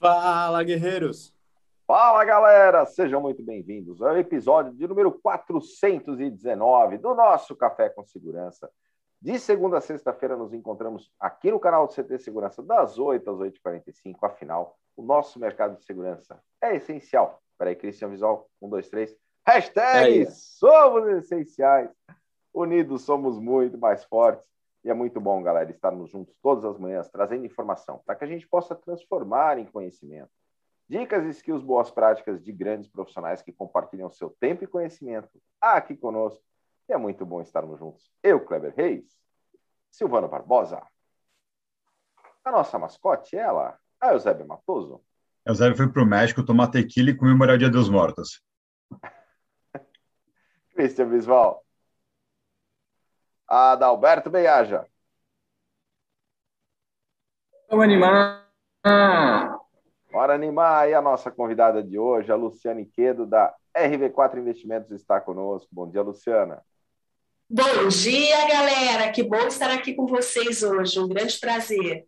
Fala, guerreiros! Fala, galera! Sejam muito bem-vindos ao episódio de número 419 do nosso Café com Segurança. De segunda a sexta-feira nos encontramos aqui no canal do CT Segurança das 8 às 8h45. Afinal, o nosso mercado de segurança é essencial. Peraí, Cristian Visual, 1, 2, 3. Hashtag é somos essenciais. Unidos somos muito mais fortes. E é muito bom, galera, estarmos juntos todas as manhãs, trazendo informação, para que a gente possa transformar em conhecimento. Dicas e skills boas práticas de grandes profissionais que compartilham seu tempo e conhecimento aqui conosco. E é muito bom estarmos juntos. Eu, Kleber Reis, Silvano Barbosa. A nossa mascote, ela, a Eusébio Matoso. Eusébio foi para o México tomar tequila e comemorar o Dia dos Mortos. Cristian Bisval. Adalberto Beiaja. Vamos animar. Bora animar aí a nossa convidada de hoje, a Luciana Quedo, da RV4 Investimentos, está conosco. Bom dia, Luciana. Bom dia, galera. Que bom estar aqui com vocês hoje. Um grande prazer.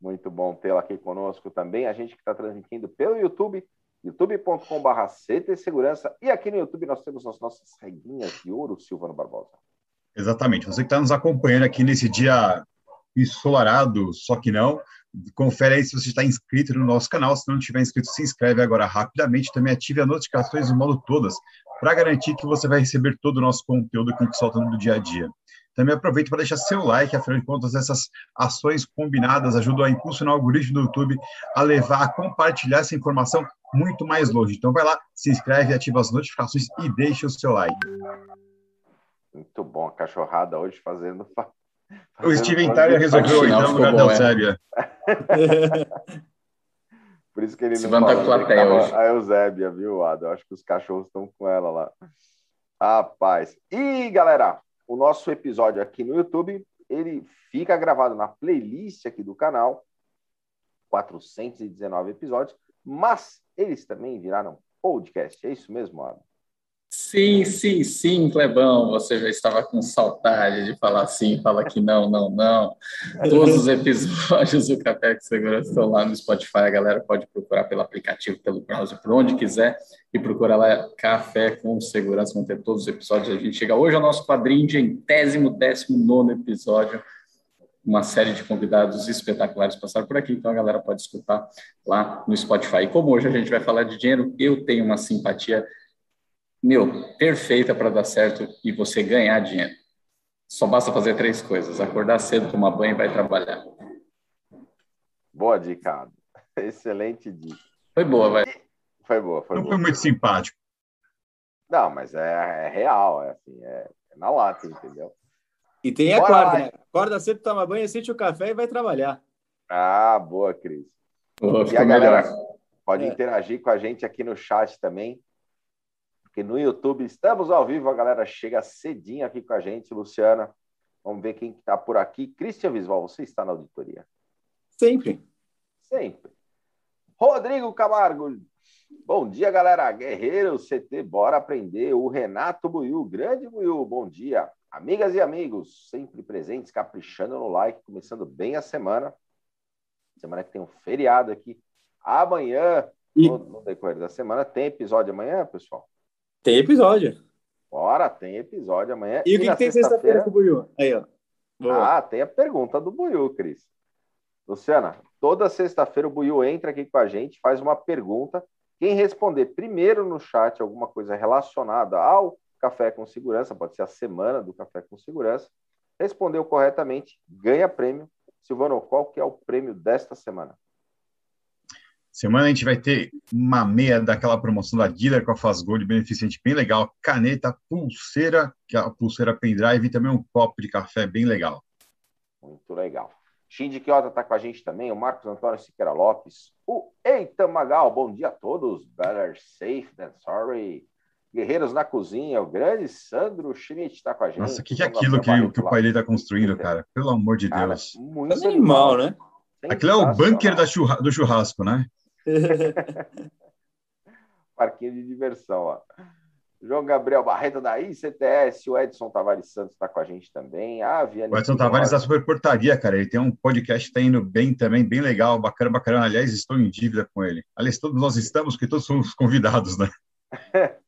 Muito bom tê-la aqui conosco também. A gente que está transmitindo pelo YouTube, youtube.com.br CT Segurança. E aqui no YouTube nós temos as nossas reguinhas de ouro, Silvano Barbosa. Exatamente. Você que está nos acompanhando aqui nesse dia ensolarado, só que não, confere aí se você está inscrito no nosso canal. Se não estiver inscrito, se inscreve agora rapidamente. Também ative as notificações do modo todas, para garantir que você vai receber todo o nosso conteúdo que a gente solta no dia a dia. Também aproveite para deixar seu like, afinal de contas, essas ações combinadas ajudam a impulsionar o algoritmo do YouTube a levar, a compartilhar essa informação muito mais longe. Então vai lá, se inscreve, ativa as notificações e deixa o seu like. Muito bom, a cachorrada hoje fazendo. fazendo o Steven Tyler resolveu entrar no lugar da Eusébia. Por isso que ele Se não fala, pra ele hoje. a Eusébia, viu, Ada? Eu acho que os cachorros estão com ela lá. Rapaz. E, galera, o nosso episódio aqui no YouTube, ele fica gravado na playlist aqui do canal, 419 episódios, mas eles também viraram podcast. É isso mesmo, Ada? Sim, sim, sim, Clebão. Você já estava com saudade de falar sim, fala que não, não, não. Todos os episódios do Café com Segurança estão lá no Spotify. A galera pode procurar pelo aplicativo, pelo browser, por onde quiser e procura lá Café com Segurança. Vão ter todos os episódios. A gente chega hoje ao nosso quadrinho de entésimo, décimo nono episódio. Uma série de convidados espetaculares passaram por aqui, então a galera pode escutar lá no Spotify. E como hoje a gente vai falar de dinheiro, eu tenho uma simpatia meu, perfeita para dar certo e você ganhar dinheiro. Só basta fazer três coisas: acordar cedo, tomar banho e vai trabalhar. Boa dica. Excelente dica. Foi boa, vai. Foi boa, foi Não boa. foi muito simpático. Não, mas é, é real, é assim, é, é na lata, entendeu? E tem a quarta, né? Acorda cedo, toma banho, sente o café e vai trabalhar. Ah, boa, Cris. Boa, E a galera melhor. pode É. interagir com a gente aqui no chat também. Porque no YouTube estamos ao vivo, a galera chega cedinho aqui com a gente, Luciana. Vamos ver quem está por aqui. Christian Visval, você está na auditoria? Sempre. Sempre. Rodrigo Camargo. Bom dia, galera. Guerreiro CT, bora aprender. O Renato Buiu, grande Buiu, bom dia. Amigas e amigos, sempre presentes, caprichando no like, começando bem a semana. Semana que tem um feriado aqui. Amanhã, no, no decorrer da semana, tem episódio amanhã, pessoal? Tem episódio. Bora, tem episódio amanhã. E o que, que tem sexta-feira com o Buiu? Aí, ó. Boa. Ah, tem a pergunta do Buiu, Cris. Luciana, toda sexta-feira o Buiu entra aqui com a gente, faz uma pergunta. Quem responder primeiro no chat alguma coisa relacionada ao Café com Segurança, pode ser a semana do Café com Segurança, respondeu corretamente, ganha prêmio. Silvano, qual que é o prêmio desta semana? Semana a gente vai ter uma meia daquela promoção da Dealer com a Faz Gold, beneficente bem legal, caneta, pulseira, que é a pulseira pendrive e também um copo de café bem legal. Muito legal. Shinji Kiota está com a gente também, o Marcos Antônio Siqueira Lopes, o Eitan Magal, bom dia a todos. Better safe than sorry. Guerreiros na Cozinha, o grande Sandro Schmidt está com a gente. Nossa, o que, que é aquilo que, que o pai dele está construindo, cara? Pelo amor de Cara, Deus. muito É animal, né? Aquilo é o bunker da Sensacional. churra- do churrasco, né? Parquinho de diversão lá. João Gabriel Barreto da ICTS, o Edson Tavares Santos está com a gente também. A Viane o Edson Tavares da Super Portaria, cara. Ele tem um podcast que está indo bem também, bem legal, bacana, bacana. Aliás, estou em dívida com ele. Aliás, todos nós estamos, porque todos somos convidados, né?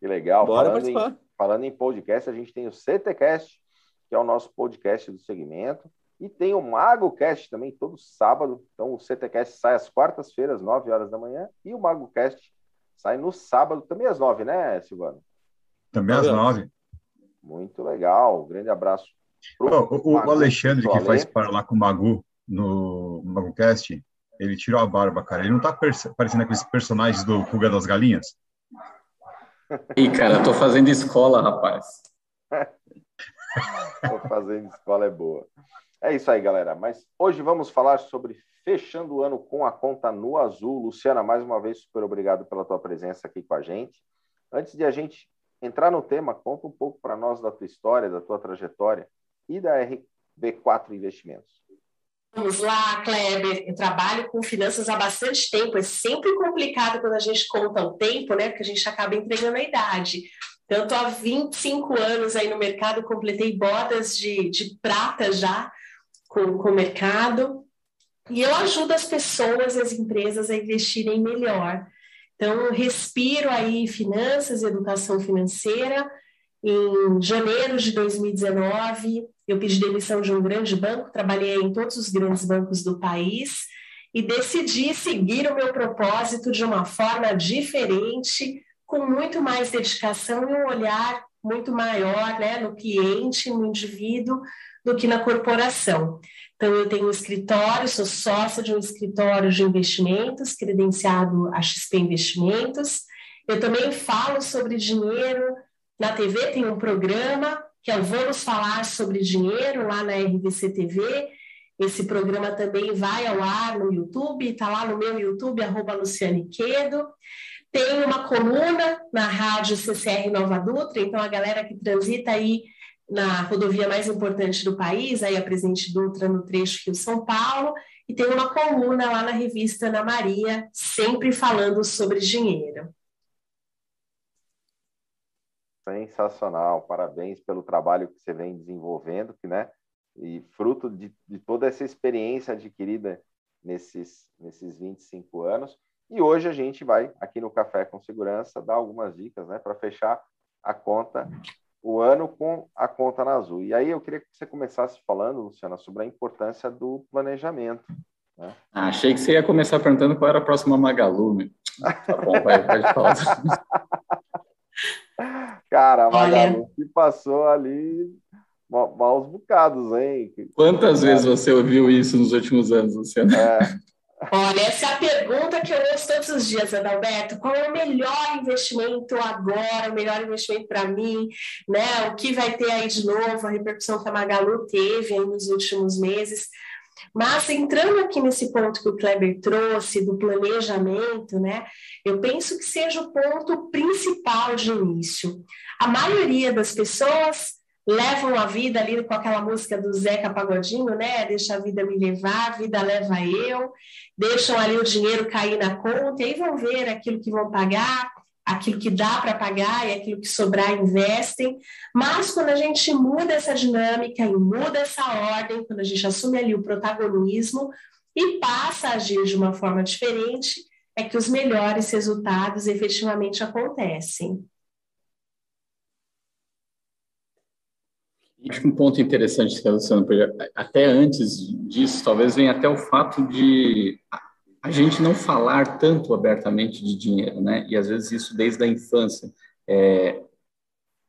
que legal. Bora falando participar. Em, falando em podcast, a gente tem o CTCast, que é o nosso podcast do segmento. E tem o MagoCast também, todo sábado. Então, o CTCast sai às quartas-feiras, 9 horas da manhã. E o MagoCast Sai no sábado, também às nove, né, Silvano? Também às nove. Muito legal. Um grande abraço. o, o Alexandre, que faz para lá com o Magu no MaguCast, ele tirou a barba, cara. Ele não tá parecendo aqueles personagens do Fuga das Galinhas? Ih, cara, tô fazendo escola, rapaz. tô fazendo escola é boa. É isso aí, galera. Mas hoje vamos falar sobre fechando o ano com a conta no azul. Luciana, mais uma vez, super obrigado pela tua presença aqui com a gente. Antes de a gente entrar no tema, conta um pouco para nós da tua história, da tua trajetória e da RB4 Investimentos. Vamos lá, Kleber. Eu trabalho com finanças há bastante tempo. É sempre complicado quando a gente conta o tempo, né? Porque a gente acaba entregando a idade. Tanto há 25 anos aí no mercado, completei bodas de, de prata já com, com o mercado. E eu ajudo as pessoas e as empresas a investirem melhor. Então, respiro aí finanças, educação financeira. Em janeiro de 2019, eu pedi demissão de um grande banco, trabalhei em todos os grandes bancos do país e decidi seguir o meu propósito de uma forma diferente, com muito mais dedicação e um olhar muito maior né, no cliente, no indivíduo, do que na corporação. Então, eu tenho um escritório, sou sócia de um escritório de investimentos, credenciado a XP Investimentos. Eu também falo sobre dinheiro. Na TV tem um programa que é o Vamos Falar sobre Dinheiro, lá na RDC TV. Esse programa também vai ao ar no YouTube, está lá no meu YouTube, arroba Luciane Quedo. Tem uma coluna na rádio CCR Nova Dutra, então a galera que transita aí na rodovia mais importante do país, aí a Presidente Dutra no trecho Rio-São Paulo, e tem uma coluna lá na revista Ana Maria, sempre falando sobre dinheiro. Sensacional, parabéns pelo trabalho que você vem desenvolvendo, que, né? E fruto de, de toda essa experiência adquirida nesses, nesses 25 anos. E hoje a gente vai, aqui no Café com Segurança, dar algumas dicas né, para fechar a conta o ano com a conta na Azul. E aí eu queria que você começasse falando, Luciana, sobre a importância do planejamento. Né? Ah, achei que você ia começar perguntando qual era a próxima Magalu. Né? Tá bom, vai, pode falar. Cara, a Magalu que passou ali maus bocados, hein? Quantas vezes você ouviu isso nos últimos anos, Luciana? É. Olha, essa é a pergunta que eu ouço todos os dias, Adalberto. Qual é o melhor investimento agora, o melhor investimento para mim? Né? O que vai ter aí de novo, a repercussão que a Magalu teve nos últimos meses. Mas entrando aqui nesse ponto que o Kleber trouxe do planejamento, né? Eu penso que seja o ponto principal de início. A maioria das pessoas levam a vida ali com aquela música do Zeca Pagodinho, né? Deixa a vida me levar, a vida leva eu, deixam ali o dinheiro cair na conta e aí vão ver aquilo que vão pagar, aquilo que dá para pagar e aquilo que sobrar investem. Mas quando a gente muda essa dinâmica e muda essa ordem, quando a gente assume ali o protagonismo e passa a agir de uma forma diferente, é que os melhores resultados efetivamente acontecem. Acho que um ponto interessante que Luciano, até antes disso, talvez venha até o fato de a gente não falar tanto abertamente de dinheiro, né? E às vezes isso desde a infância. É,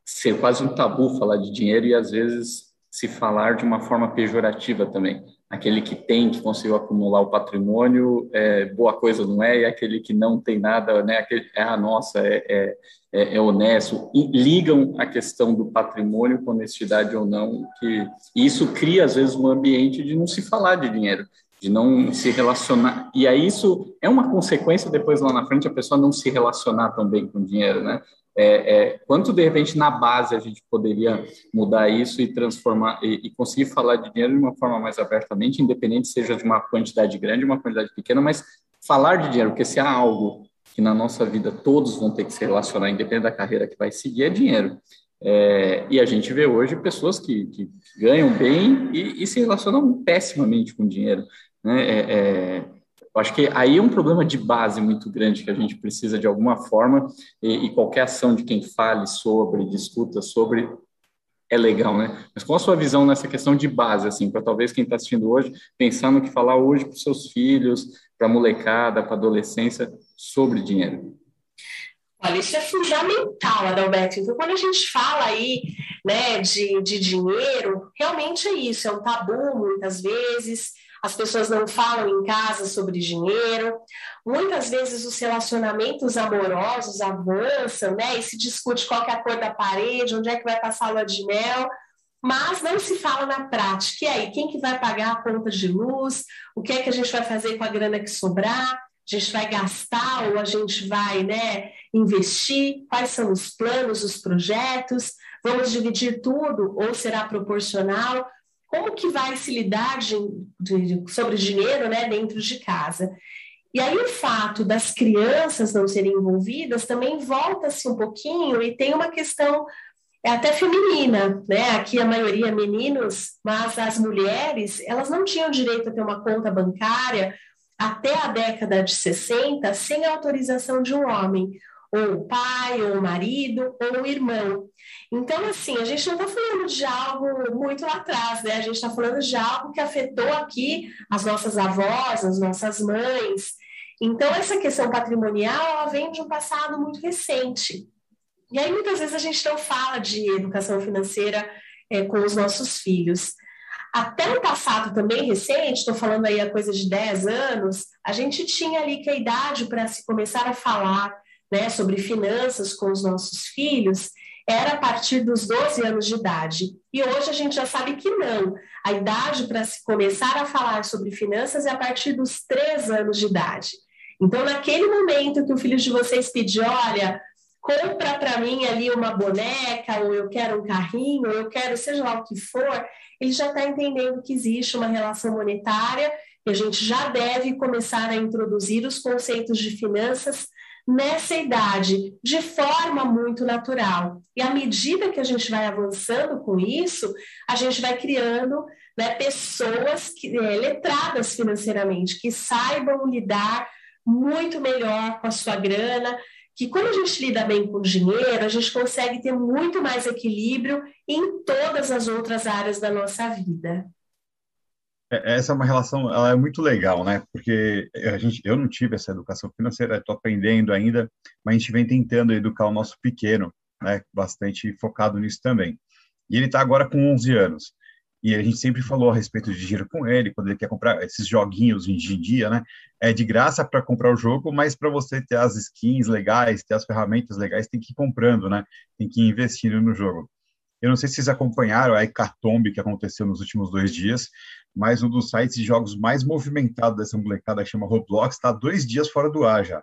ser quase um tabu falar de dinheiro e às vezes se falar de uma forma pejorativa também aquele que tem, que conseguiu acumular o patrimônio, é, boa coisa não é, e aquele que não tem nada, né, aquele, é a ah, nossa, é, é, é, é honesto, e ligam a questão do patrimônio com honestidade ou não, que isso cria, às vezes, um ambiente de não se falar de dinheiro, de não se relacionar, e aí isso é uma consequência depois lá na frente a pessoa não se relacionar tão bem com o dinheiro, né, é, é, quanto de repente na base a gente poderia mudar isso e transformar e, e, conseguir falar de dinheiro de uma forma mais abertamente, independente seja de uma quantidade grande, uma quantidade pequena, mas falar de dinheiro, porque se há algo que na nossa vida todos vão ter que se relacionar, independente da carreira que vai seguir, é dinheiro. É, e a gente vê hoje pessoas que, que ganham bem e, e, se relacionam pessimamente com dinheiro. Né? Eu acho que aí é um problema de base muito grande que a gente precisa, de alguma forma, e, e qualquer ação de quem fale sobre, discuta sobre, é legal, né? Mas qual a sua visão nessa questão de base, assim, para talvez quem está assistindo hoje, pensar no que falar hoje para os seus filhos, para a molecada, para a adolescência, sobre dinheiro? Olha, isso é fundamental, Adalberto. Então, quando a gente fala aí né, de, de dinheiro, realmente é isso, é um tabu muitas vezes, as pessoas não falam em casa sobre dinheiro, muitas vezes os relacionamentos amorosos avançam, né, e se discute qual é a cor da parede, onde é que vai passar a lua de mel, mas não se fala na prática. E aí, quem que vai pagar a conta de luz? O que é que a gente vai fazer com a grana que sobrar? A gente vai gastar ou a gente vai né, investir? Quais são os planos, os projetos? Vamos dividir tudo ou será proporcional? Como que vai se lidar de, de, sobre dinheiro né, dentro de casa? E aí o fato das crianças não serem envolvidas também volta-se um pouquinho e tem uma questão é até feminina, né? Aqui a maioria meninos, mas as mulheres, elas não tinham direito a ter uma conta bancária até a década de 60 sem autorização de um homem, ou o pai, ou o marido, ou o irmão. Então, assim, a gente não está falando de algo muito lá atrás, né? A gente está falando de algo que afetou aqui as nossas avós, as nossas mães. Então, essa questão patrimonial, ela vem de um passado muito recente. E aí, muitas vezes, a gente não fala de educação financeira é, com os nossos filhos. Até o passado também recente, estou falando aí a coisa de 10 anos, a gente tinha ali que a idade para se começar a falar né, sobre finanças com os nossos filhos era a partir dos 12 anos de idade. E hoje a gente já sabe que não. A idade para se começar a falar sobre finanças é a partir dos 3 anos de idade. Então, naquele momento que o filho de vocês pedir, olha, compra para mim ali uma boneca, ou eu quero um carrinho, ou eu quero seja lá o que for, ele já está entendendo que existe uma relação monetária e a gente já deve começar a introduzir os conceitos de finanças nessa idade, de forma muito natural. E à medida que a gente vai avançando com isso, a gente vai criando né, pessoas que, é, letradas financeiramente, que saibam lidar muito melhor com a sua grana, que quando a gente lida bem com dinheiro, a gente consegue ter muito mais equilíbrio em todas as outras áreas da nossa vida. É, essa é uma relação, ela é muito legal, né? Porque a gente, eu não tive essa educação financeira, estou aprendendo ainda, mas a gente vem tentando educar o nosso pequeno, né? Bastante focado nisso também. E ele está agora com 11 anos. E a gente sempre falou a respeito de dinheiro com ele, quando ele quer comprar esses joguinhos em dia, né? É de graça para comprar o jogo, mas para você ter as skins legais, ter as ferramentas legais, tem que ir comprando, né? Tem que ir investindo no jogo. Eu não sei se vocês acompanharam a hecatombe que aconteceu nos últimos dois dias, mas um dos sites de jogos mais movimentados dessa molecada, que chama Roblox, está dois dias fora do ar já.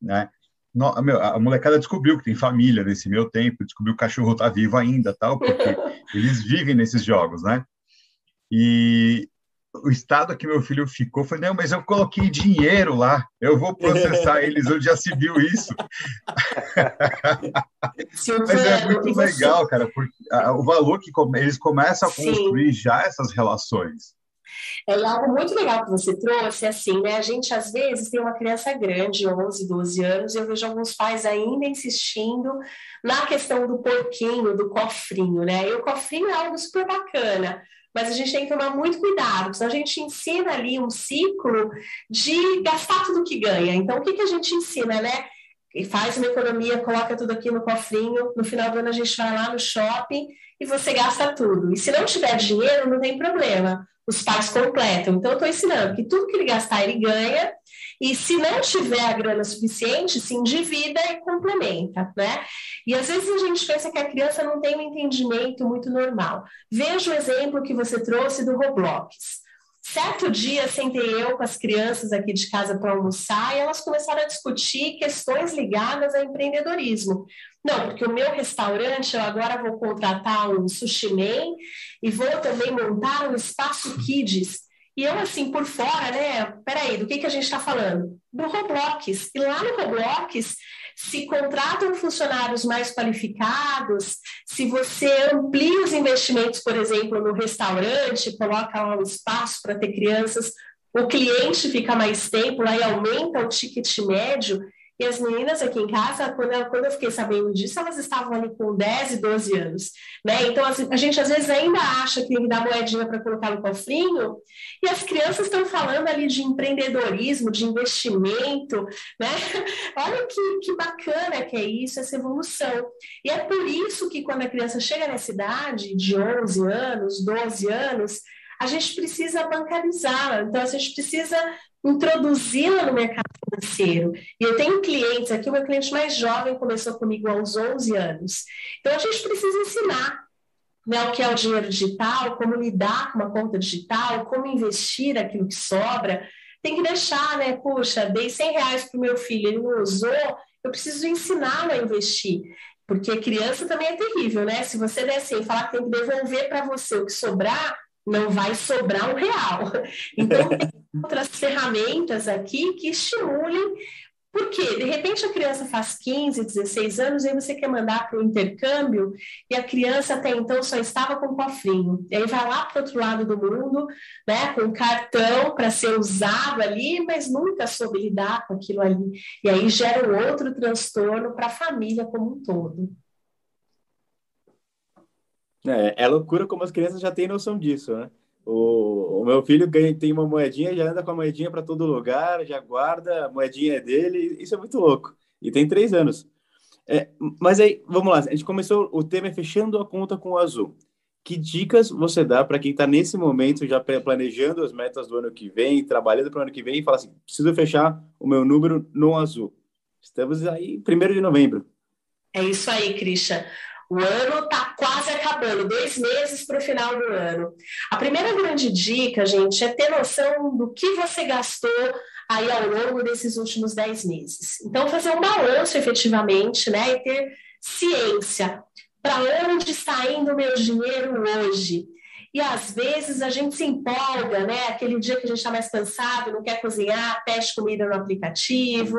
Né? No, meu, a molecada descobriu que tem família nesse meu tempo, descobriu que o cachorro está vivo ainda, tal, porque eles vivem nesses jogos, né? E o estado que meu filho ficou foi, não, mas eu coloquei dinheiro lá, eu vou processar eles, onde já se viu isso. mas é muito legal, cara, porque o valor que eles começam a construir Sim. já essas relações. É algo muito legal que você trouxe, assim, né? A gente às vezes tem uma criança grande, 11, 12 anos, e eu vejo alguns pais ainda insistindo na questão do porquinho, do cofrinho, né? E o cofrinho é algo super bacana, mas a gente tem que tomar muito cuidado, a gente ensina ali um ciclo de gastar tudo que ganha. Então, o que, que a gente ensina, né? E faz uma economia, coloca tudo aqui no cofrinho, no final do ano a gente vai lá no shopping e você gasta tudo. E se não tiver dinheiro, não tem problema os pais completam. Então, eu estou ensinando que tudo que ele gastar, ele ganha, e se não tiver a grana suficiente, se endivida e complementa, né? E às vezes a gente pensa que a criança não tem um entendimento muito normal. Veja o exemplo que você trouxe do Roblox. Certo dia, sentei eu com as crianças aqui de casa para almoçar e elas começaram a discutir questões ligadas ao empreendedorismo. Não, porque o meu restaurante, eu agora vou contratar um sushi man e vou também montar um espaço kids. E eu, assim, por fora, né? Peraí, do que, que a gente está falando? Do Roblox. E lá no Roblox, se contratam funcionários mais qualificados, se você amplia os investimentos, por exemplo, no restaurante, coloca lá um espaço para ter crianças, o cliente fica mais tempo, aí aumenta o ticket médio. E as meninas aqui em casa, quando eu, quando eu fiquei sabendo disso, elas estavam ali com 10 e 12 anos. Né? Então, assim, a gente às vezes ainda acha que tem que dar moedinha para colocar no cofrinho, e as crianças estão falando ali de empreendedorismo, de investimento. Né? Olha que, que bacana que é isso, essa evolução. E é por isso que quando a criança chega nessa idade, de 11 anos, 12 anos, a gente precisa bancarizá-la. Então, a gente precisa introduzi-la no mercado financeiro. E eu tenho clientes aqui, o meu cliente mais jovem começou comigo aos 11 anos. Então, a gente precisa ensinar né, o que é o dinheiro digital, como lidar com uma conta digital, como investir aquilo que sobra. Tem que deixar, né? Puxa, dei 100 reais para o meu filho, ele não usou, eu preciso ensiná-lo a investir. Porque criança também é terrível, né? Se você der assim, falar que tem que devolver para você o que sobrar, não vai sobrar um real. Então, tem outras ferramentas aqui que estimulem, porque de repente a criança faz 15, 16 anos, e aí você quer mandar para o intercâmbio, e a criança até então só estava com cofrinho. E aí vai lá para o outro lado do mundo, né, com cartão para ser usado ali, mas nunca soube lidar com aquilo ali. E aí gera um outro transtorno para a família como um todo. É, é loucura como as crianças já têm noção disso, né? O, o meu filho ganha, tem uma moedinha, já anda com a moedinha para todo lugar, já guarda, a moedinha é dele, isso é muito louco. E tem três anos. É, mas aí, vamos lá, a gente começou o tema é fechando a conta com o Azul. Que dicas você dá para quem está nesse momento já planejando as metas do ano que vem, trabalhando para o ano que vem e fala assim: preciso fechar o meu número no Azul? Estamos aí, primeiro de novembro. É isso aí, Christian. O ano está quase acabando, dois meses para o final do ano. A primeira grande dica, gente, é ter noção do que você gastou aí ao longo desses últimos dez meses. Então, fazer um balanço efetivamente, né? E ter ciência. Para onde está indo o meu dinheiro hoje? E às vezes a gente se empolga, né? Aquele dia que a gente está mais cansado, não quer cozinhar, pede comida no aplicativo.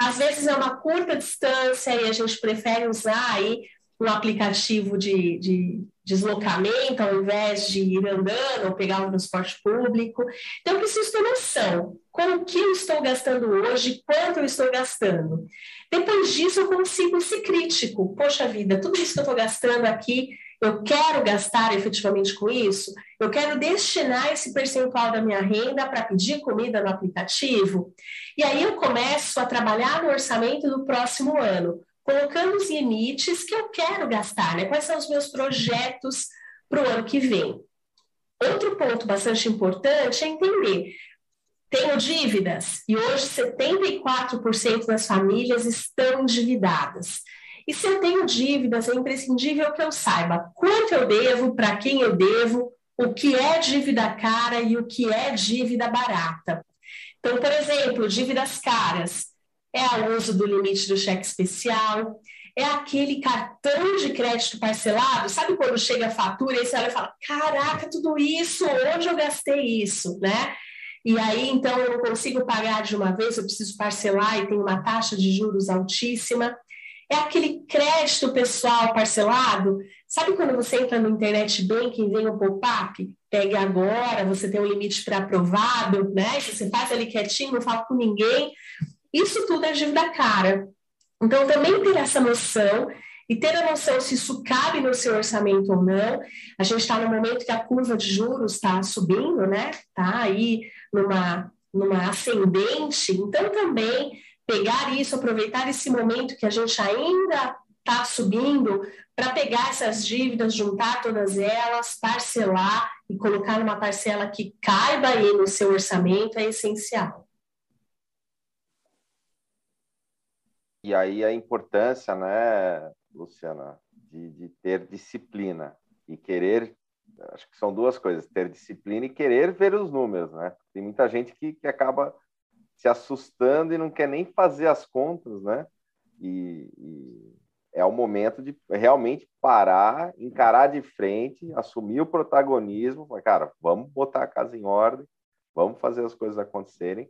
Às vezes é uma curta distância e a gente prefere usar aí um aplicativo de, de deslocamento ao invés de ir andando ou pegar um transporte público. Então, eu preciso ter noção com o que eu estou gastando hoje, quanto eu estou gastando. Depois disso, eu consigo ser crítico. Poxa vida, tudo isso que eu estou gastando aqui, eu quero gastar efetivamente com isso? Eu quero destinar esse percentual da minha renda para pedir comida no aplicativo? E aí eu começo a trabalhar no orçamento do próximo ano colocando os limites que eu quero gastar, né? Quais são os meus projetos para o ano que vem. Outro ponto bastante importante é entender. Tenho dívidas e hoje 74% das famílias estão endividadas. E se eu tenho dívidas, é imprescindível que eu saiba quanto eu devo, para quem eu devo, o que é dívida cara e o que é dívida barata. Então, por exemplo, dívidas caras é o uso do limite do cheque especial, é aquele cartão de crédito parcelado, sabe quando chega a fatura e você olha e fala, caraca, tudo isso, onde eu gastei isso, né? E aí, então, eu não consigo pagar de uma vez, eu preciso parcelar e tem uma taxa de juros altíssima. É aquele crédito pessoal parcelado. Sabe quando você entra no internet banking e vem um pop-up? Pegue agora, você tem um limite pré-aprovado, né? Você faz ali quietinho, não fala com ninguém. Isso tudo é dívida cara. Então, também ter essa noção e ter a noção se isso cabe no seu orçamento ou não. A gente está no momento que a curva de juros está subindo, né? Está aí numa, numa ascendente. Então, também pegar isso, aproveitar esse momento que a gente ainda está subindo, para pegar essas dívidas, juntar todas elas, parcelar e colocar numa parcela que caiba aí no seu orçamento é essencial. E aí a importância, né, Luciana, de, de ter disciplina e querer, acho que são duas coisas, ter disciplina e querer ver os números, né? Tem muita gente que, que acaba se assustando e não quer nem fazer as contas, né? E, e, é o momento de realmente parar, encarar de frente, assumir o protagonismo, cara, vamos botar a casa em ordem, vamos fazer as coisas acontecerem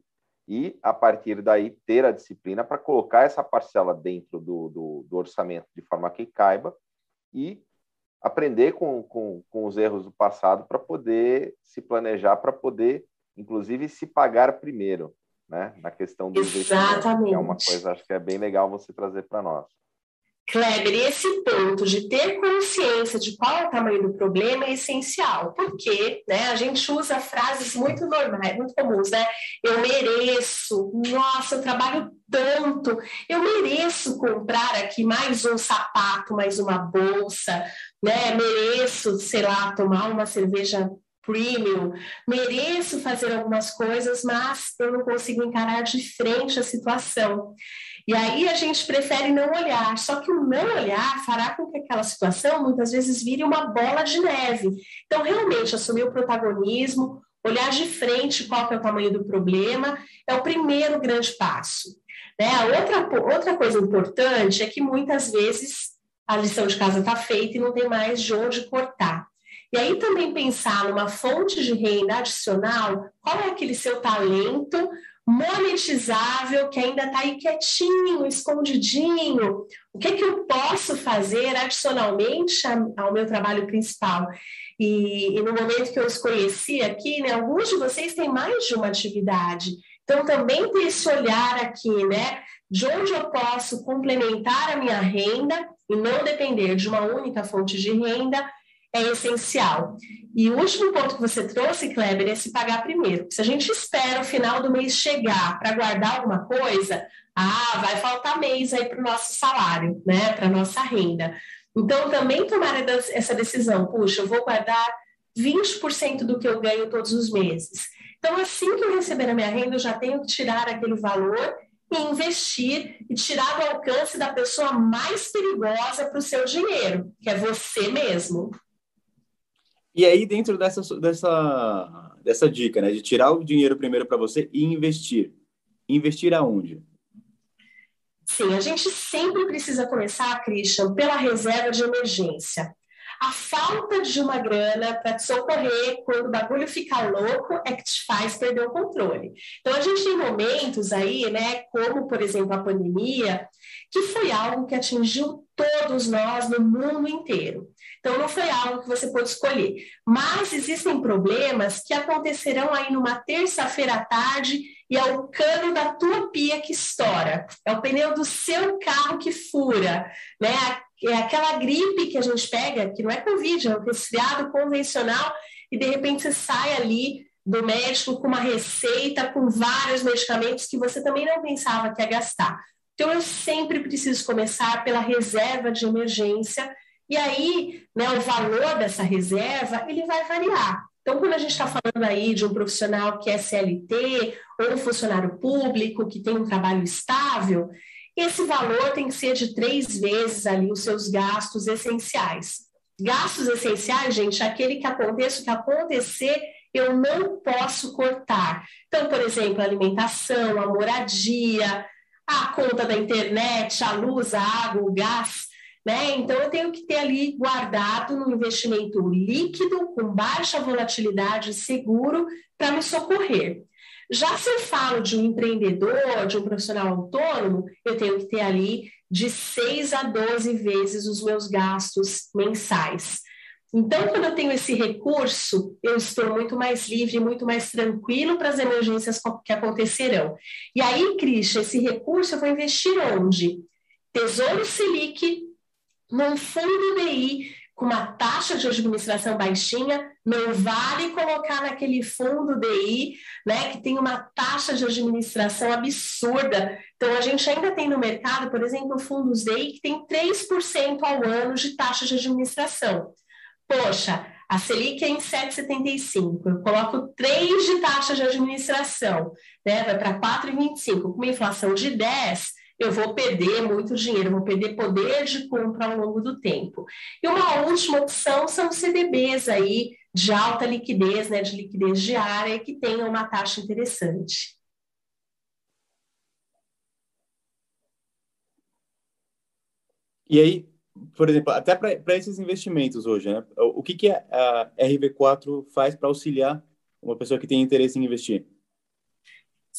e, a partir daí, ter a disciplina para colocar essa parcela dentro do, do, do, orçamento de forma que caiba e aprender com, com, com os erros do passado para poder se planejar, para poder, inclusive, se pagar primeiro, né? Na questão do Exatamente. investimento, é uma coisa, acho que é bem legal você trazer para nós. Kleber, esse ponto de ter consciência de qual é o tamanho do problema é essencial, porque né, a gente usa frases muito normais, muito comuns, né? Eu mereço, nossa, eu trabalho tanto, eu mereço comprar aqui mais um sapato, mais uma bolsa, né? Mereço, sei lá, tomar uma cerveja premium, mereço fazer algumas coisas, mas eu não consigo encarar de frente a situação. E aí a gente prefere não olhar, só que o não olhar fará com que aquela situação muitas vezes vire uma bola de neve. Então, realmente, assumir o protagonismo, olhar de frente qual é o tamanho do problema, é o primeiro grande passo. Né? A outra, outra coisa importante é que muitas vezes a lição de casa está feita e não tem mais de onde cortar. E aí também pensar numa fonte de renda adicional, qual é aquele seu talento monetizável que ainda está aí quietinho, escondidinho. O que, que eu posso fazer adicionalmente ao meu trabalho principal? E, e, no momento que eu os conheci aqui, né, alguns de vocês têm mais de uma atividade. Então, também ter esse olhar aqui, né? De onde eu posso complementar a minha renda e não depender de uma única fonte de renda é essencial. E o último ponto que você trouxe, Kleber, é se pagar primeiro. Se a gente espera o final do mês chegar para guardar alguma coisa, ah, vai faltar mês aí para o nosso salário, né? Para a nossa renda. Então, também tomar essa decisão, puxa, eu vou guardar 20% do que eu ganho todos os meses. Então, assim que eu receber a minha renda, eu já tenho que tirar aquele valor e investir e tirar do alcance da pessoa mais perigosa para o seu dinheiro, que é você mesmo. E aí, dentro dessa, dessa, dessa dica, né, de tirar o dinheiro primeiro para você e investir. Investir aonde? Sim, a gente sempre precisa começar, Christian, pela reserva de emergência. A falta de uma grana para te socorrer quando o bagulho fica louco é que te faz perder o controle. Então, a gente tem momentos aí, né, como, por exemplo, a pandemia, que foi algo que atingiu todos nós no mundo inteiro. Então, não foi algo que você pôde escolher. Mas existem problemas que acontecerão aí numa terça-feira à tarde e é o cano da tua pia que estoura, é o pneu do seu carro que fura, né? É aquela gripe que a gente pega, que não é Covid, é um resfriado convencional, e de repente você sai ali do médico com uma receita, com vários medicamentos que você também não pensava que ia gastar. Então, eu sempre preciso começar pela reserva de emergência, e aí, né, o valor dessa reserva, ele vai variar. Então, quando a gente está falando aí de um profissional que é CLT ou um funcionário público que tem um trabalho estável, esse valor tem que ser de três vezes ali os seus gastos essenciais. Gastos essenciais, gente, é aquele que aconteça o que acontecer, eu não posso cortar. Então, por exemplo, a alimentação, a moradia, a conta da internet, a luz, a água, o gás. Né? Então, eu tenho que ter ali guardado no investimento líquido, com baixa volatilidade, seguro, para me socorrer. Já se eu falo de um empreendedor, de um profissional autônomo, eu tenho que ter ali de 6 a 12 vezes os meus gastos mensais. Então, quando eu tenho esse recurso, eu estou muito mais livre, muito mais tranquilo para as emergências que acontecerão. E aí, Cristian, esse recurso eu vou investir onde? Tesouro Selic, num fundo DI com uma taxa de administração baixinha, não vale colocar naquele fundo DI, né, que tem uma taxa de administração absurda. Então, a gente ainda tem no mercado, por exemplo, fundos DI que tem 3% ao ano de taxa de administração. Poxa, a Selic é em 7,75, eu coloco 3 de taxa de administração, né, vai para 4,25, com uma inflação de 10, eu vou perder muito dinheiro, vou perder poder de compra ao longo do tempo. E uma última opção são CDBs aí de alta liquidez, né, de liquidez diária, que tenham uma taxa interessante. E aí, por exemplo, até para esses investimentos hoje, né? O que, que a RV4 faz para auxiliar uma pessoa que tem interesse em investir?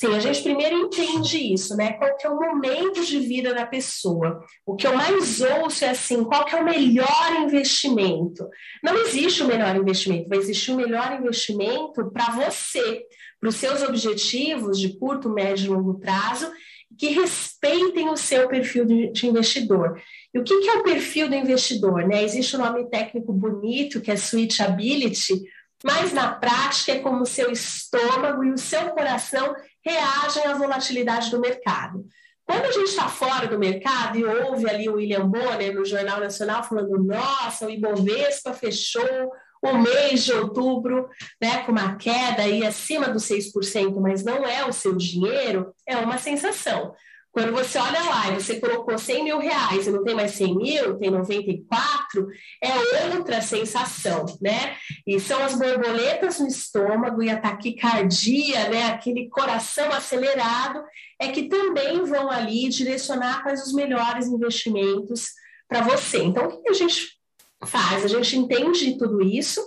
Sim, a gente primeiro entende isso, né? Qual que é o momento de vida da pessoa. O que eu mais ouço é assim, qual que é o melhor investimento? Não existe o melhor investimento, vai existir o melhor investimento para você, para os seus objetivos de curto, médio e longo prazo, que respeitem o seu perfil de, investidor. E o que, que, é o perfil do investidor? Né? Existe um nome técnico bonito, que é switchability, mas na prática é como o seu estômago e o seu coração reagem à volatilidade do mercado. Quando a gente está fora do mercado e ouve ali o William Bonner no Jornal Nacional falando: nossa, o Ibovespa fechou o mês de outubro né, com uma queda aí acima dos 6%, mas não é o seu dinheiro, é uma sensação. Quando você olha lá e você colocou 100 mil reais e não tem mais 100 mil, tem 94, é outra sensação, né? E são as borboletas no estômago e a taquicardia, né? Aquele coração acelerado, é que também vão ali direcionar quais os melhores investimentos para você. Então, o que a gente faz? A gente entende tudo isso,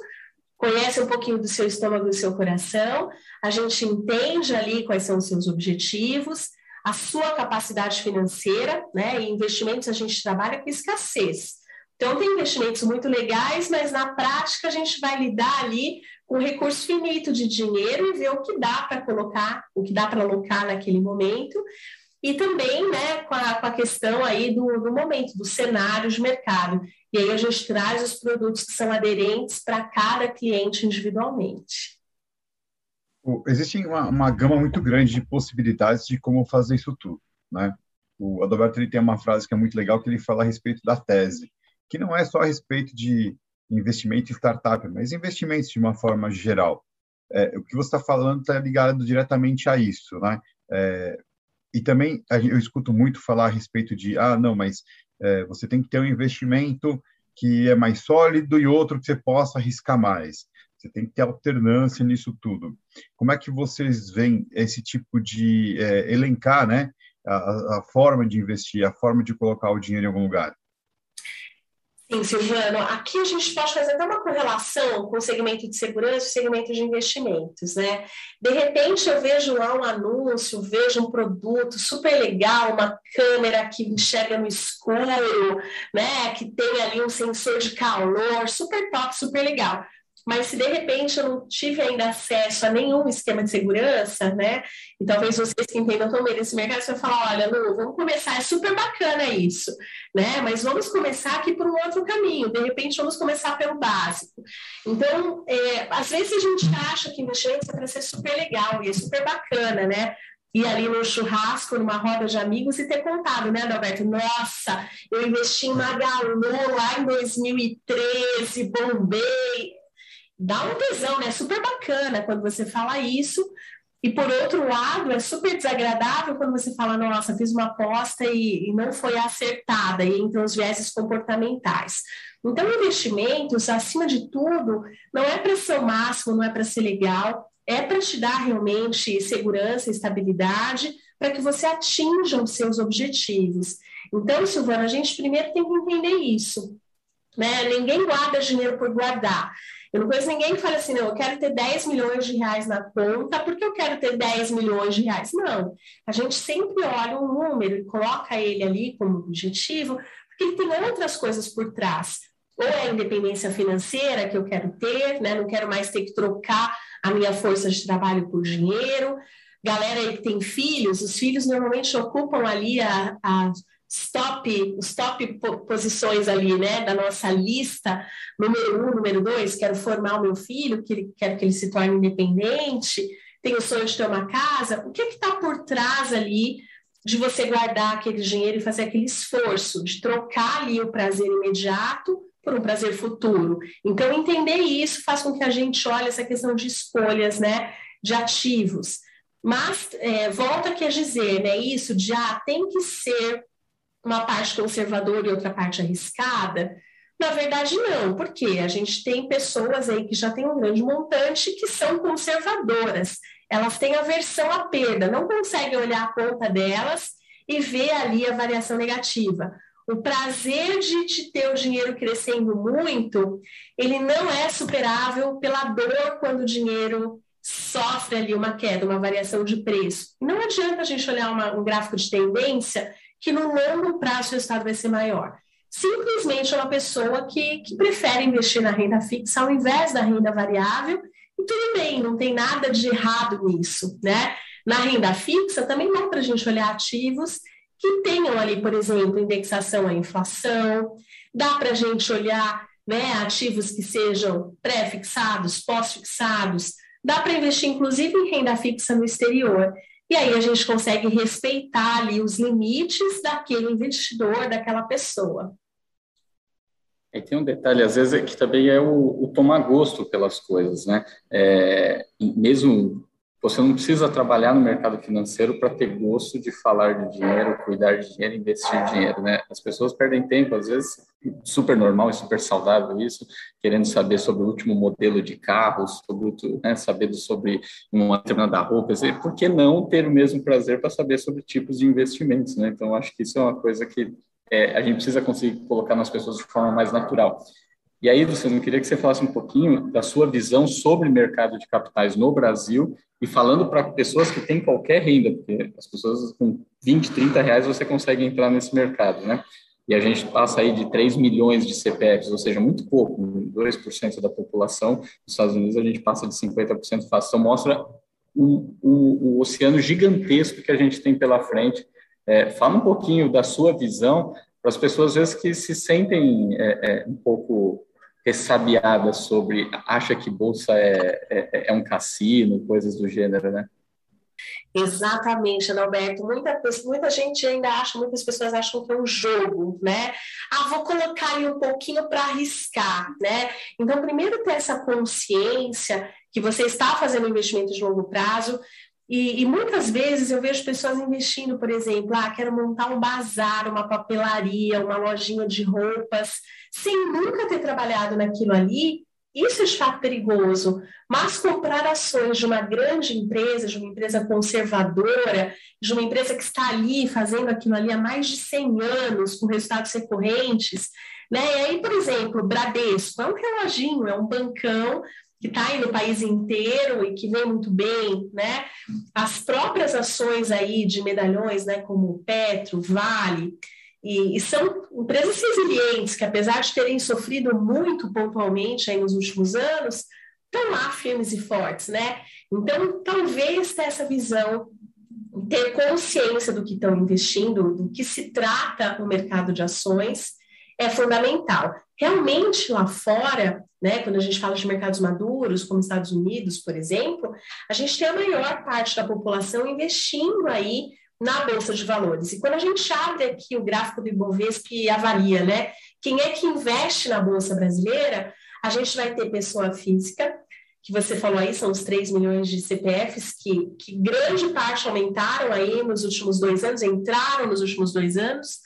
conhece um pouquinho do seu estômago e do seu coração, a gente entende ali quais são os seus objetivos, a sua capacidade financeira, né? E investimentos a gente trabalha com escassez. Então, tem investimentos muito legais, mas na prática a gente vai lidar ali com recurso finito de dinheiro e ver o que dá para colocar, o que dá para alocar naquele momento. E também né, com, a, com a questão aí do, do momento, do cenário de mercado. E aí a gente traz os produtos que são aderentes para cada cliente individualmente existe uma, uma, gama muito grande de possibilidades de como fazer isso tudo, né? O Adalberto ele tem uma frase que é muito legal que ele fala a respeito da tese, que não é só a respeito de investimento em startup, mas investimentos de uma forma geral. É, o que você está falando está ligado diretamente a isso, né? É, e também eu escuto muito falar a respeito de, ah, não, mas é, você tem que ter um investimento que é mais sólido e outro que você possa arriscar mais. Você tem que ter alternância nisso tudo. Como é que vocês veem esse tipo de é, elencar, né, a, a, forma de investir, a forma de colocar o dinheiro em algum lugar? Sim, Silvano, aqui a gente pode fazer até uma correlação com o segmento de segurança e o segmento de investimentos, né? De repente eu vejo lá um anúncio, vejo um produto super legal, uma câmera que enxerga no escuro, né? Que tem ali um sensor de calor, super top, super legal mas se de repente eu não tive ainda acesso a nenhum esquema de segurança, né? E talvez vocês que entendam tão bem desse mercado, você vai falar, olha, Lu, vamos começar, é super bacana isso, né? Mas vamos começar aqui por um outro caminho, de repente vamos começar pelo básico. Então, é, às vezes a gente acha que investimento é para ser super legal e é super bacana, né? ir ali no churrasco, numa roda de amigos e ter contado, né, Adalberto? Nossa, eu investi em Magalu lá em 2013, bombei dá um tesão, né? Super bacana quando você fala isso. E por outro lado, é super desagradável quando você fala, nossa, fiz uma aposta e, e não foi acertada, e entre os viéses comportamentais. Então, investimentos, acima de tudo, não é para ser o máximo, não é para ser legal, é para te dar realmente segurança, estabilidade, para que você atinja os seus objetivos. Então, Silvana, a gente primeiro tem que entender isso. Né? Ninguém guarda dinheiro por guardar. Eu não conheço ninguém que fale assim, não, eu quero ter 10 milhões de reais na conta porque eu quero ter 10 milhões de reais. Não. A gente sempre olha um número e coloca ele ali como objetivo, porque ele tem outras coisas por trás. Ou é a independência financeira que eu quero ter, né? Não quero mais ter que trocar a minha força de trabalho por dinheiro. Galera aí que tem filhos, os filhos normalmente ocupam ali a, a top, os top posições ali, né, da nossa lista, número um, número dois, quero formar o meu filho, que quero que ele se torne independente, tenho o sonho de ter uma casa, o que está por trás ali de você guardar aquele dinheiro e fazer aquele esforço de trocar ali o prazer imediato por um prazer futuro. Então, entender isso faz com que a gente olhe essa questão de escolhas, né, de ativos. Mas, é, volta aqui a dizer, né, isso de, ah, tem que ser uma parte conservadora e outra parte arriscada? Na verdade, não, porque a gente tem pessoas aí que já têm um grande montante que são conservadoras. Elas têm aversão à perda, não conseguem olhar a conta delas e ver ali a variação negativa. O prazer de te ter o dinheiro crescendo muito, ele não é superável pela dor quando o dinheiro sofre ali uma queda, uma variação de preço. Não adianta a gente olhar uma, um gráfico de tendência que no longo prazo o resultado vai ser maior. Simplesmente é uma pessoa que, que prefere investir na renda fixa ao invés da renda variável, e tudo bem, não tem nada de errado nisso, né? Na renda fixa também dá para a gente olhar ativos que tenham ali, por exemplo, indexação à inflação, dá para a gente olhar né, ativos que sejam pré-fixados, pós-fixados, dá para investir inclusive em renda fixa no exterior. E aí a gente consegue respeitar ali os limites daquele investidor, daquela pessoa. E tem um detalhe, às vezes, que também é o, o tomar gosto pelas coisas, né? É, mesmo você não precisa trabalhar no mercado financeiro para ter gosto de falar de dinheiro, cuidar de dinheiro, investir dinheiro, né? As pessoas perdem tempo, às vezes, super normal e super saudável isso, querendo saber sobre o último modelo de carro, sobre, né, saber sobre uma determinada roupa, por que não ter o mesmo prazer para saber sobre tipos de investimentos, né? Então, acho que isso é uma coisa que é, a gente precisa conseguir colocar nas pessoas de forma mais natural. E aí, Luciano, eu queria que você falasse um pouquinho da sua visão sobre mercado de capitais no Brasil e falando para pessoas que têm qualquer renda, porque as pessoas com 20, 30 reais você consegue entrar nesse mercado, né? E a gente passa aí de 3 milhões de CPFs, ou seja, muito pouco, 2% da população. Nos Estados Unidos a gente passa de 50% fácil. Então mostra o, o, o, oceano gigantesco que a gente tem pela frente. É, fala um pouquinho da sua visão para as pessoas, às vezes, que se sentem é, é, um pouco ressabiada sobre acha que bolsa é, é, é, um cassino, coisas do gênero, né? Exatamente, Adalberto. Muita, muita gente ainda acha, muitas pessoas acham que é um jogo, né? Ah, vou colocar aí um pouquinho para arriscar, né? Então, primeiro ter essa consciência que você está fazendo investimento de longo prazo, e, e, muitas vezes eu vejo pessoas investindo, por exemplo, ah, quero montar um bazar, uma papelaria, uma lojinha de roupas, sem nunca ter trabalhado naquilo ali. Isso é fato perigoso, mas comprar ações de uma grande empresa, de uma empresa conservadora, de uma empresa que está ali fazendo aquilo ali há mais de 100 anos, com resultados recorrentes, né? E aí, por exemplo, Bradesco é um reloginho, é um bancão que está aí no país inteiro e que vem muito bem, né? As próprias ações aí de medalhões, né, como Petro, Vale, e, e, são empresas resilientes que, apesar de terem sofrido muito pontualmente aí nos últimos anos, estão lá firmes e fortes, né? Então, talvez essa visão, ter consciência do que estão investindo, do que se trata o mercado de ações, é fundamental. Realmente, lá fora, né, quando a gente fala de mercados maduros, como Estados Unidos, por exemplo, a gente tem a maior parte da população investindo aí na Bolsa de Valores. E quando a gente abre aqui o gráfico do Ibovespa e avalia, né, quem é que investe na Bolsa brasileira, a gente vai ter pessoa física, que você falou aí, são os 3 milhões de CPFs que, que grande parte aumentaram aí nos últimos dois anos, entraram nos últimos dois anos.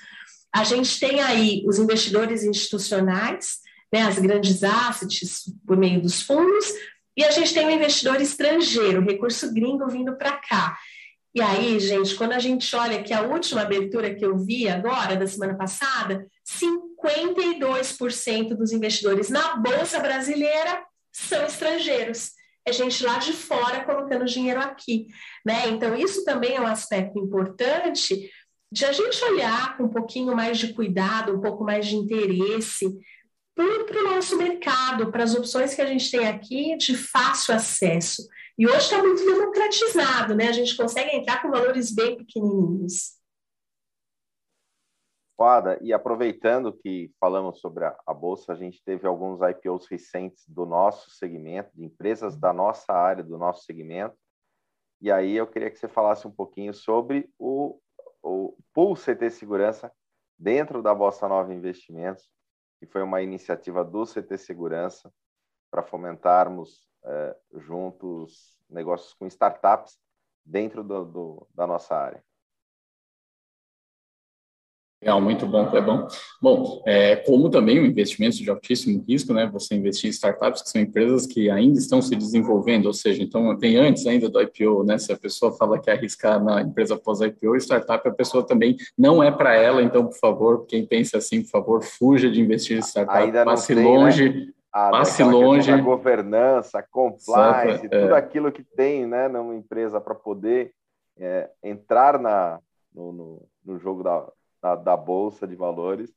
A gente tem aí os investidores institucionais, né, as grandes assets por meio dos fundos, e a gente tem o investidor estrangeiro, recurso gringo vindo para cá. E aí, gente, quando a gente olha que a última abertura que eu vi agora, da semana passada, 52% dos investidores na Bolsa Brasileira são estrangeiros. É gente lá de fora colocando dinheiro aqui. Né? Então, isso também é um aspecto importante de a gente olhar com um pouquinho mais de cuidado, um pouco mais de interesse para o nosso mercado, para as opções que a gente tem aqui de fácil acesso. E hoje está muito democratizado, né? A gente consegue entrar com valores bem pequenininhos. Foda. E aproveitando que falamos sobre a, a, Bolsa, a gente teve alguns IPOs recentes do nosso segmento, de empresas da nossa área, do nosso segmento. E aí eu queria que você falasse um pouquinho sobre o, o Pool CT Segurança dentro da Bossa Nova Investimentos, que foi uma iniciativa do CT Segurança para fomentarmos é, juntos negócios com startups dentro do, do, da nossa área. Legal, muito bom, Clebão. Bom, é, como também um investimento de altíssimo risco, né? Você investir em startups que são empresas que ainda estão se desenvolvendo, ou seja, então tem antes ainda do IPO, né? Se a pessoa fala que arriscar na empresa pós IPO, startup a pessoa também não é para ela, então, por favor, quem pensa assim, por favor, fuja de investir em startup, ainda passe tem, né? longe. Né? a, passe longe. A governança, compliance, Exato, tudo é. aquilo que tem né, numa empresa para poder é, entrar na, no, no, no jogo da, da, da, bolsa de valores,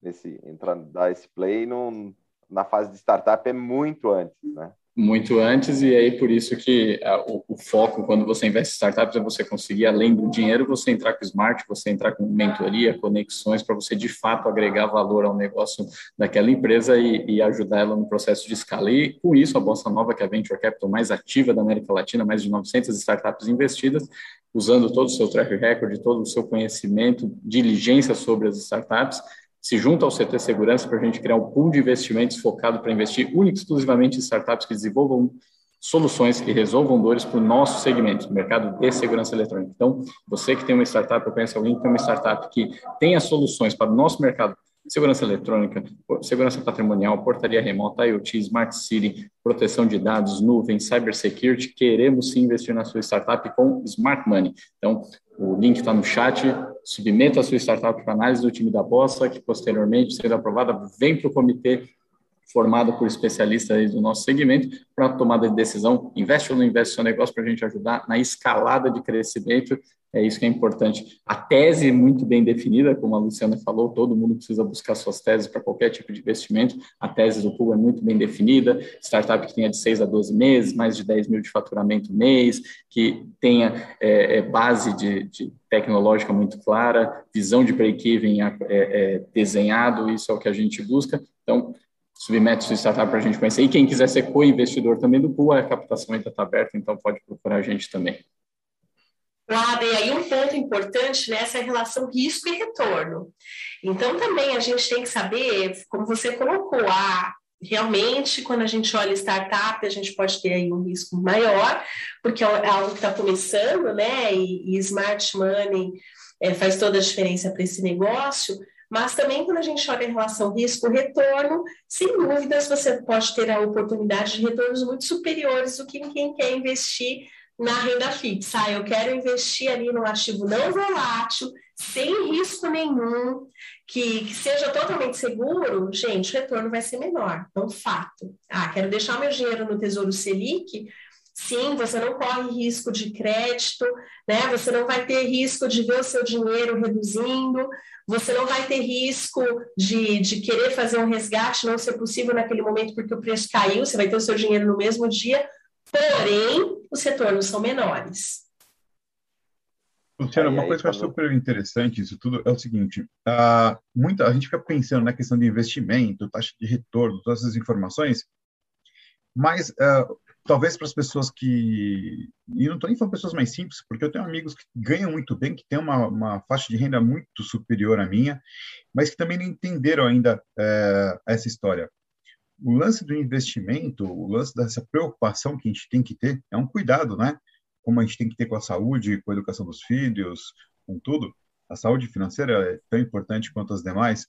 nesse, entrar, dar esse play no, na fase de startup é muito antes, né? Muito antes, e aí por isso que a, o, o, foco quando você investe em startups é você conseguir, além do dinheiro, você entrar com smart, você entrar com mentoria, conexões, para você de fato agregar valor ao negócio daquela empresa e, e, ajudar ela no processo de escala. E com isso, a Bolsa Nova, que é a Venture Capital mais ativa da América Latina, mais de 900 startups investidas, usando todo o seu track record, todo o seu conhecimento, diligência sobre as startups, se junta ao CT Segurança para a gente criar um pool de investimentos focado para investir única e exclusivamente em startups que desenvolvam soluções que resolvam dores para o nosso segmento, mercado de segurança eletrônica. Então, você que tem uma startup, eu conheço alguém que tem uma startup que tenha soluções para o nosso mercado segurança eletrônica, segurança patrimonial, portaria remota, IoT, Smart City, proteção de dados, nuvem, cybersecurity, queremos sim investir na sua startup com Smart Money. Então, o link está no chat, submeta a sua startup para análise do time da Bossa, que posteriormente, sendo aprovada, vem para o comitê formado por especialistas do nosso segmento para tomada de decisão, investe ou não investe no seu negócio para a gente ajudar na escalada de crescimento é isso que é importante. A tese é muito bem definida, como a Luciana falou, todo mundo precisa buscar suas teses para qualquer tipo de investimento. A tese do pool é muito bem definida. Startup que tenha de 6 a 12 meses, mais de 10 mil de faturamento mês, que tenha é, é, base de, de, tecnológica muito clara, visão de break-even é, é, desenhado, isso é o que a gente busca. Então, submete sua startup para a gente conhecer. E quem quiser ser co-investidor também do pool, a captação ainda está aberta, então pode procurar a gente também. Claro, e aí um ponto importante nessa né, relação risco e retorno. Então, também a gente tem que saber, como você colocou, ah, realmente, quando a gente olha startup, a gente pode ter aí um risco maior, porque é, é algo que está começando, né? E, e smart money é, faz toda a diferença para esse negócio. Mas também, quando a gente olha em relação risco-retorno, sem dúvidas, você pode ter a oportunidade de retornos muito superiores do que quem quer investir na renda fixa. Ah, eu quero investir ali no ativo não volátil, sem risco nenhum, que, que, seja totalmente seguro, gente, o retorno vai ser menor, é um fato. Ah, quero deixar meu dinheiro no Tesouro Selic. Sim, você não corre risco de crédito, né? Você não vai ter risco de ver o seu dinheiro reduzindo, você não vai ter risco de, de querer fazer um resgate, não ser possível naquele momento porque o preço caiu, você vai ter o seu dinheiro no mesmo dia, porém, os retornos são menores. Luciano, uma coisa que eu acho super interessante isso tudo é o seguinte: uh, muita, a gente fica pensando na questão de investimento, taxa de retorno, todas essas informações, mas uh, talvez para as pessoas que. E não estou nem falando pessoas mais simples, porque eu tenho amigos que ganham muito bem, que têm uma, uma faixa de renda muito superior à minha, mas que também não entenderam ainda uh, essa história o lance do investimento, o lance dessa preocupação que a gente tem que ter, é um cuidado, né? Como a gente tem que ter com a saúde, com a educação dos filhos, com tudo. A saúde financeira é tão importante quanto as demais.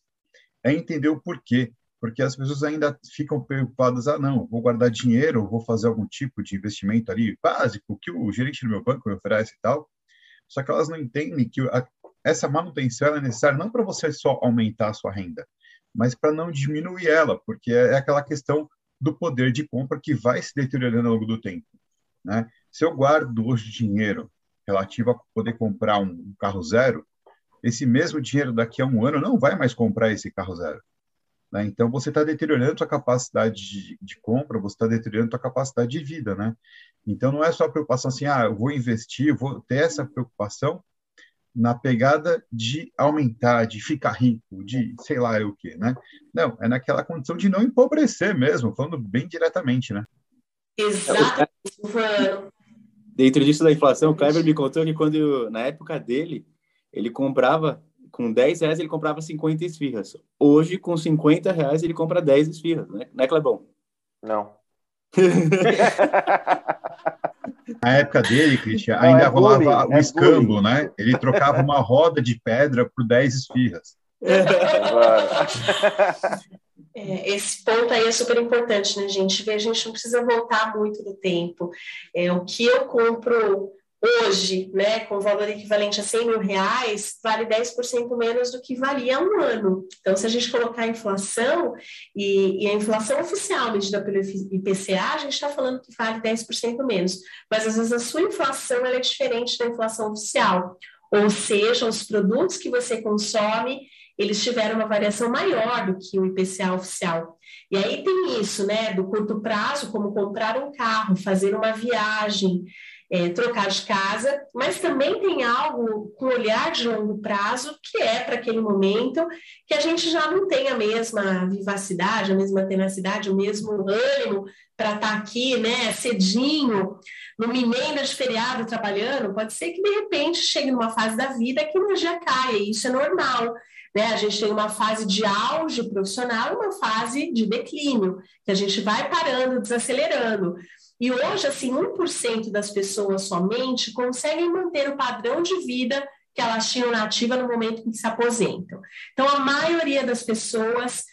É entender o porquê. Porque as pessoas ainda ficam preocupadas, ah, não, vou guardar dinheiro, vou fazer algum tipo de investimento ali básico que o gerente do meu banco me oferece e tal. Só que elas não entendem que a, essa manutenção é necessária não para você só aumentar a sua renda, mas para não diminuir ela, porque é, é aquela questão do poder de compra que vai se deteriorando ao longo do tempo. Né? Se eu guardo hoje dinheiro relativo a poder comprar um carro zero, esse mesmo dinheiro daqui a um ano não vai mais comprar esse carro zero. Né? Então, você está deteriorando a capacidade de, de compra, você está deteriorando a capacidade de vida. Né? Então, não é só a preocupação assim, ah, eu vou investir, vou ter essa preocupação na pegada de aumentar, de ficar rico, de sei lá o que, né? Não, é naquela condição de não empobrecer mesmo, falando bem diretamente, né? Exato, Dentro disso da inflação, o Kleber me contou que quando, na época dele, ele comprava, com 10 reais ele comprava 50 esfirras. Hoje, com 50 reais, ele compra 10 esfirras, né, né Clebão? Não. Na época dele, Cristian, ainda é rolava bullying, o é escambo, bullying. né? Ele trocava uma roda de pedra por 10 esfirras. É, esse ponto aí é super importante, né, gente? A gente não precisa voltar muito do tempo. É, o que eu compro hoje, né, com valor equivalente a 100 mil reais, vale 10% menos do que valia um ano. Então, se a gente colocar a inflação, e, e a inflação oficial medida pelo IPCA, a gente está falando que vale 10% menos. Mas, às vezes, a sua inflação é diferente da inflação oficial. Ou seja, os produtos que você consome, eles tiveram uma variação maior do que o IPCA oficial. E aí tem isso, né, do curto prazo, como comprar um carro, fazer uma viagem, é, trocar de casa, mas também tem algo com olhar de longo prazo, que é para aquele momento que a gente já não tem a mesma vivacidade, a mesma tenacidade, o mesmo ânimo para estar tá aqui, né, cedinho, no emenda de feriado trabalhando, pode ser que de repente chegue numa fase da vida que a energia caia, e isso é normal. Né? A gente tem uma fase de auge profissional e uma fase de declínio, que a gente vai parando, desacelerando. E hoje, assim, 1% das pessoas somente conseguem manter o padrão de vida que elas tinham na ativa no momento em que se aposentam. Então, a maioria das pessoas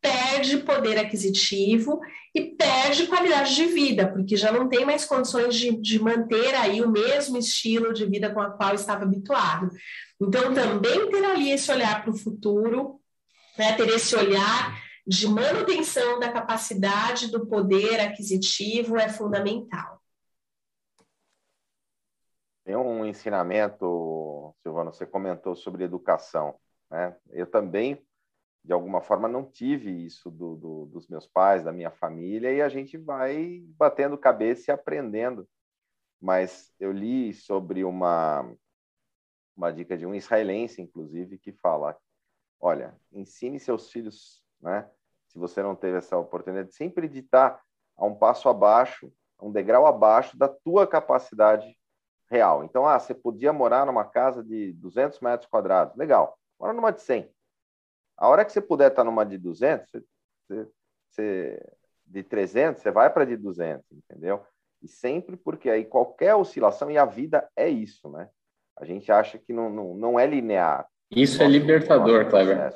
perde poder aquisitivo e perde qualidade de vida, porque já não tem mais condições de, de manter aí o mesmo estilo de vida com a qual estava habituado. Então, também ter ali esse olhar para o futuro, né, ter esse olhar de manutenção da capacidade do poder aquisitivo é fundamental. Tem um ensinamento, Silvana, você comentou sobre educação. Né? Eu também, de alguma forma, não tive isso do, do, dos meus pais, da minha família, e a gente vai batendo cabeça e aprendendo. Mas eu li sobre uma, uma dica de um israelense, inclusive, que fala: olha, ensine seus filhos né, se você não teve essa oportunidade, sempre de estar a um passo abaixo, um degrau abaixo da tua capacidade real. Então, ah, você podia morar numa casa de 200 metros quadrados, legal, mora numa de 100. A hora que você puder estar numa de 200, você, você, de 300, você vai para de 200, entendeu? E sempre porque aí qualquer oscilação, e a vida é isso, né? A gente acha que não, não, não é linear. Isso é libertador, Cleber.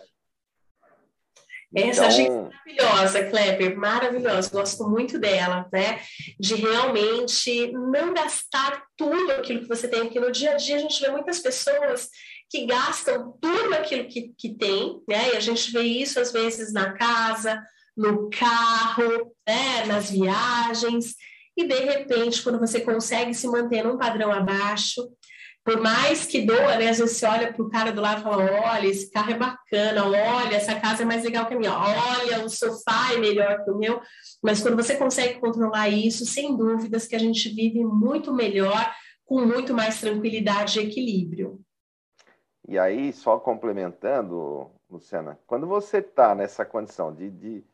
Essa então... gente é maravilhosa, Kleber, maravilhosa, gosto muito dela, né? De realmente não gastar tudo aquilo que você tem, porque no dia a dia a gente vê muitas pessoas que gastam tudo aquilo que, que tem, né? E a gente vê isso às vezes na casa, no carro, né? nas viagens, e de repente, quando você consegue se manter num padrão abaixo, por mais que doa, né? Vezes você olha para o cara do lado e fala: olha, esse carro é bacana, olha, essa casa é mais legal que a minha, olha, o sofá é melhor que o meu. Mas quando você consegue controlar isso, sem dúvidas que a gente vive muito melhor, com muito mais tranquilidade e equilíbrio. E aí, só complementando, Luciana, quando você está nessa condição de, de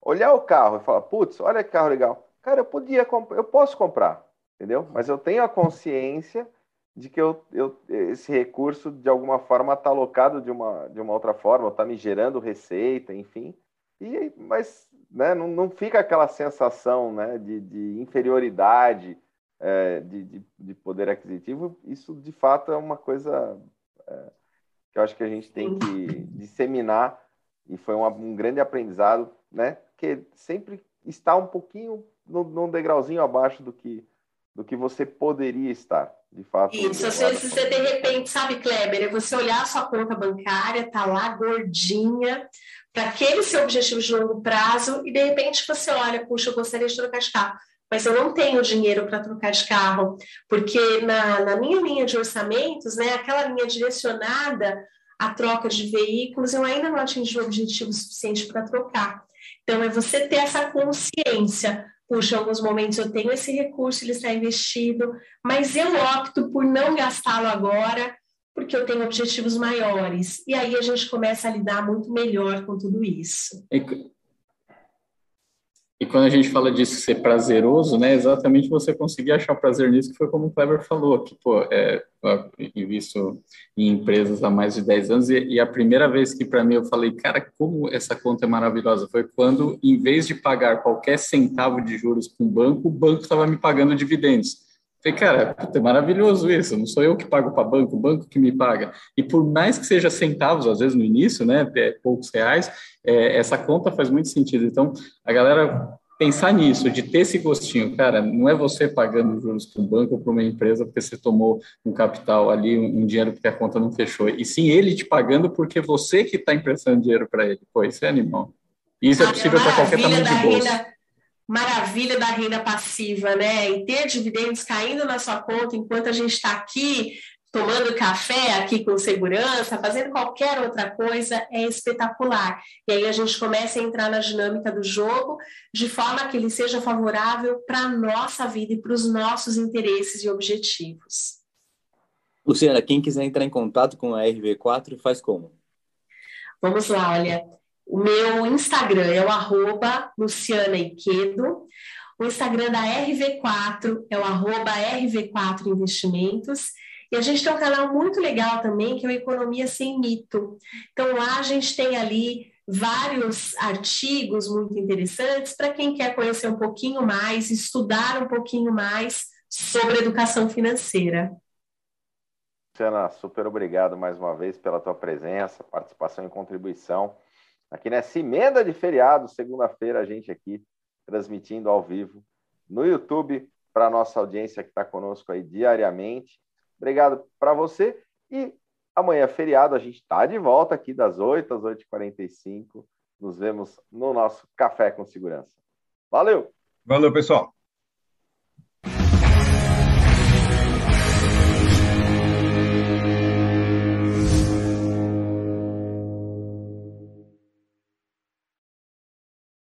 olhar o carro e falar, putz, olha que carro legal, cara, eu podia eu posso comprar, entendeu? Mas eu tenho a consciência de que eu, eu, esse recurso, de alguma forma, está alocado de uma, de uma outra forma, está me gerando receita, enfim. E, mas né, não, não fica aquela sensação né, de, de inferioridade é, de, de, de, poder aquisitivo. Isso, de fato, é uma coisa é, que eu acho que a gente tem que disseminar e foi um, um grande aprendizado, né? Que sempre está um pouquinho num degrauzinho abaixo do que, do que você poderia estar de fato. Isso, às vezes você de repente, sabe, Kleber, é você olhar a sua conta bancária, tá lá gordinha, para aquele seu objetivo de longo prazo, e de repente você olha, puxa, eu gostaria de trocar de carro, mas eu não tenho dinheiro para trocar de carro, porque na, na minha linha de orçamentos, né, aquela linha direcionada à troca de veículos, eu ainda não atingi o objetivo suficiente para trocar. Então, é você ter essa consciência puxa, alguns momentos eu tenho esse recurso, ele está investido, mas eu opto por não gastá-lo agora, porque eu tenho objetivos maiores. E aí a gente começa a lidar muito melhor com tudo isso. E, e quando a gente fala disso ser prazeroso, né, exatamente você conseguir achar prazer nisso, que foi como o Kleber falou, que, pô, é, visto em empresas há mais de 10 anos, e, e a primeira vez que para mim eu falei, cara, como essa conta é maravilhosa, foi quando, em vez de pagar qualquer centavo de juros com o banco, o banco estava me pagando dividendos. Falei, cara, é maravilhoso isso, não sou eu que pago para banco, o banco que me paga. E por mais que seja centavos, às vezes no início, né, é poucos reais, é, essa conta faz muito sentido. Então, a galera pensar nisso, de ter esse gostinho. Cara, não é você pagando juros para um banco ou para uma empresa porque você tomou um capital ali, um dinheiro porque a conta não fechou. E sim ele te pagando porque você que está emprestando dinheiro para ele. Pô, isso é animal. E isso é possível para qualquer tamanho de bolsa. Maravilha da renda passiva, né? E ter dividendos caindo na sua conta enquanto a gente está aqui tomando café aqui com segurança, fazendo qualquer outra coisa, é espetacular. E aí a gente começa a entrar na dinâmica do jogo de forma que ele seja favorável para a nossa vida e para os nossos interesses e objetivos. Luciana, quem quiser entrar em contato com a RV4, faz como? Vamos lá, olha. O meu Instagram é o arroba Luciana Iquedo. O Instagram da RV4 é o arroba RV4 Investimentos. E a gente tem um canal muito legal também, que é o Economia Sem Mito. Então, lá a gente tem ali vários artigos muito interessantes para quem quer conhecer um pouquinho mais, estudar um pouquinho mais sobre educação financeira. Luciana, super obrigado mais uma vez pela tua presença, participação e contribuição. Aqui nessa emenda de feriado, segunda-feira, a gente aqui transmitindo ao vivo no YouTube para a nossa audiência que está conosco aí diariamente. Obrigado para você. E amanhã, feriado, a gente está de volta aqui das 8 às 8h45. Nos vemos no nosso Café com Segurança. Valeu! Valeu, pessoal!